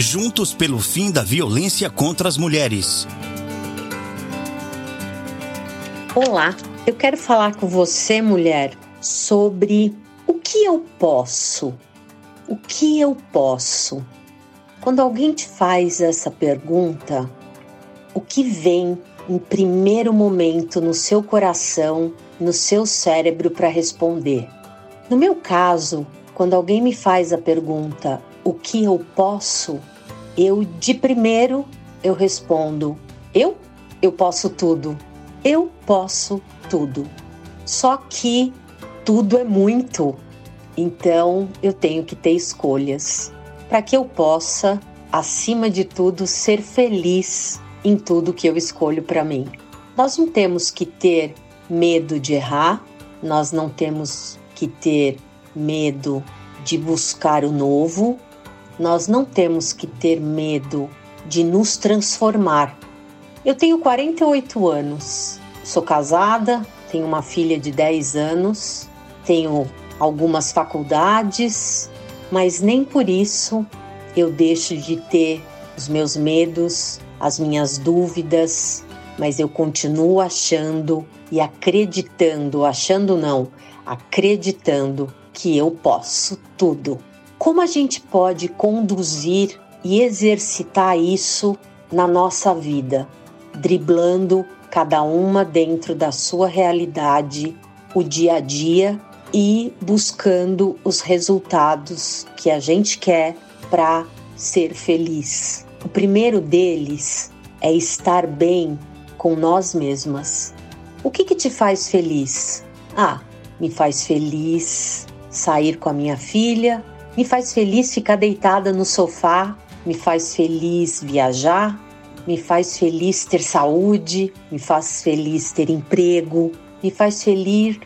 Juntos pelo fim da violência contra as mulheres. Olá, eu quero falar com você, mulher, sobre o que eu posso. O que eu posso? Quando alguém te faz essa pergunta, o que vem em primeiro momento no seu coração, no seu cérebro para responder? No meu caso, quando alguém me faz a pergunta o que eu posso, eu de primeiro eu respondo eu eu posso tudo. Eu posso tudo. Só que tudo é muito. Então eu tenho que ter escolhas para que eu possa, acima de tudo, ser feliz em tudo que eu escolho para mim. Nós não temos que ter medo de errar, nós não temos que ter medo de buscar o novo, nós não temos que ter medo de nos transformar. Eu tenho 48 anos, sou casada, tenho uma filha de 10 anos, tenho algumas faculdades, mas nem por isso eu deixo de ter os meus medos, as minhas dúvidas, mas eu continuo achando e acreditando, achando não, acreditando que eu posso tudo. Como a gente pode conduzir e exercitar isso na nossa vida, driblando cada uma dentro da sua realidade, o dia a dia e buscando os resultados que a gente quer para ser feliz. O primeiro deles é estar bem com nós mesmas. O que, que te faz feliz? Ah, me faz feliz sair com a minha filha, me faz feliz ficar deitada no sofá, me faz feliz viajar, me faz feliz ter saúde, me faz feliz ter emprego, me faz feliz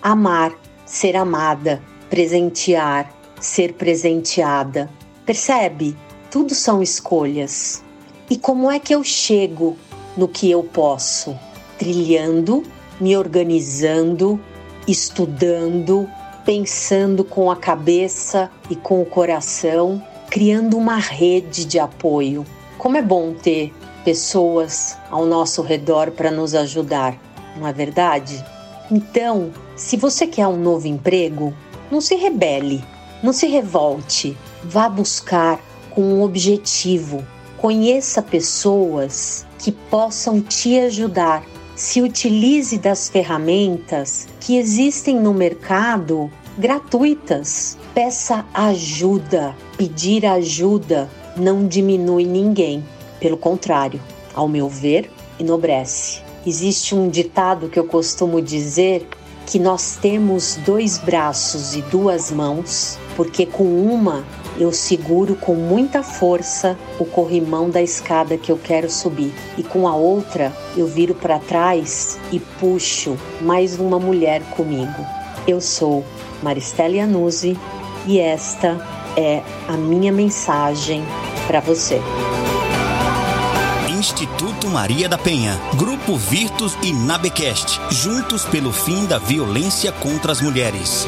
amar, ser amada, presentear, ser presenteada. Percebe? Tudo são escolhas. E como é que eu chego no que eu posso? Trilhando, me organizando, estudando, pensando com a cabeça e com o coração, criando uma rede de apoio. Como é bom ter pessoas ao nosso redor para nos ajudar, não é verdade? Então, se você quer um novo emprego, não se rebele, não se revolte, vá buscar com um objetivo. Conheça pessoas que possam te ajudar. Se utilize das ferramentas que existem no mercado gratuitas. Peça ajuda. Pedir ajuda não diminui ninguém. Pelo contrário, ao meu ver, enobrece. Existe um ditado que eu costumo dizer que nós temos dois braços e duas mãos, porque com uma eu seguro com muita força o corrimão da escada que eu quero subir, e com a outra eu viro para trás e puxo mais uma mulher comigo. Eu sou Maristela Anuzzi e esta é a minha mensagem para você. Instituto Maria da Penha, Grupo Virtus e Nabecast, juntos pelo fim da violência contra as mulheres.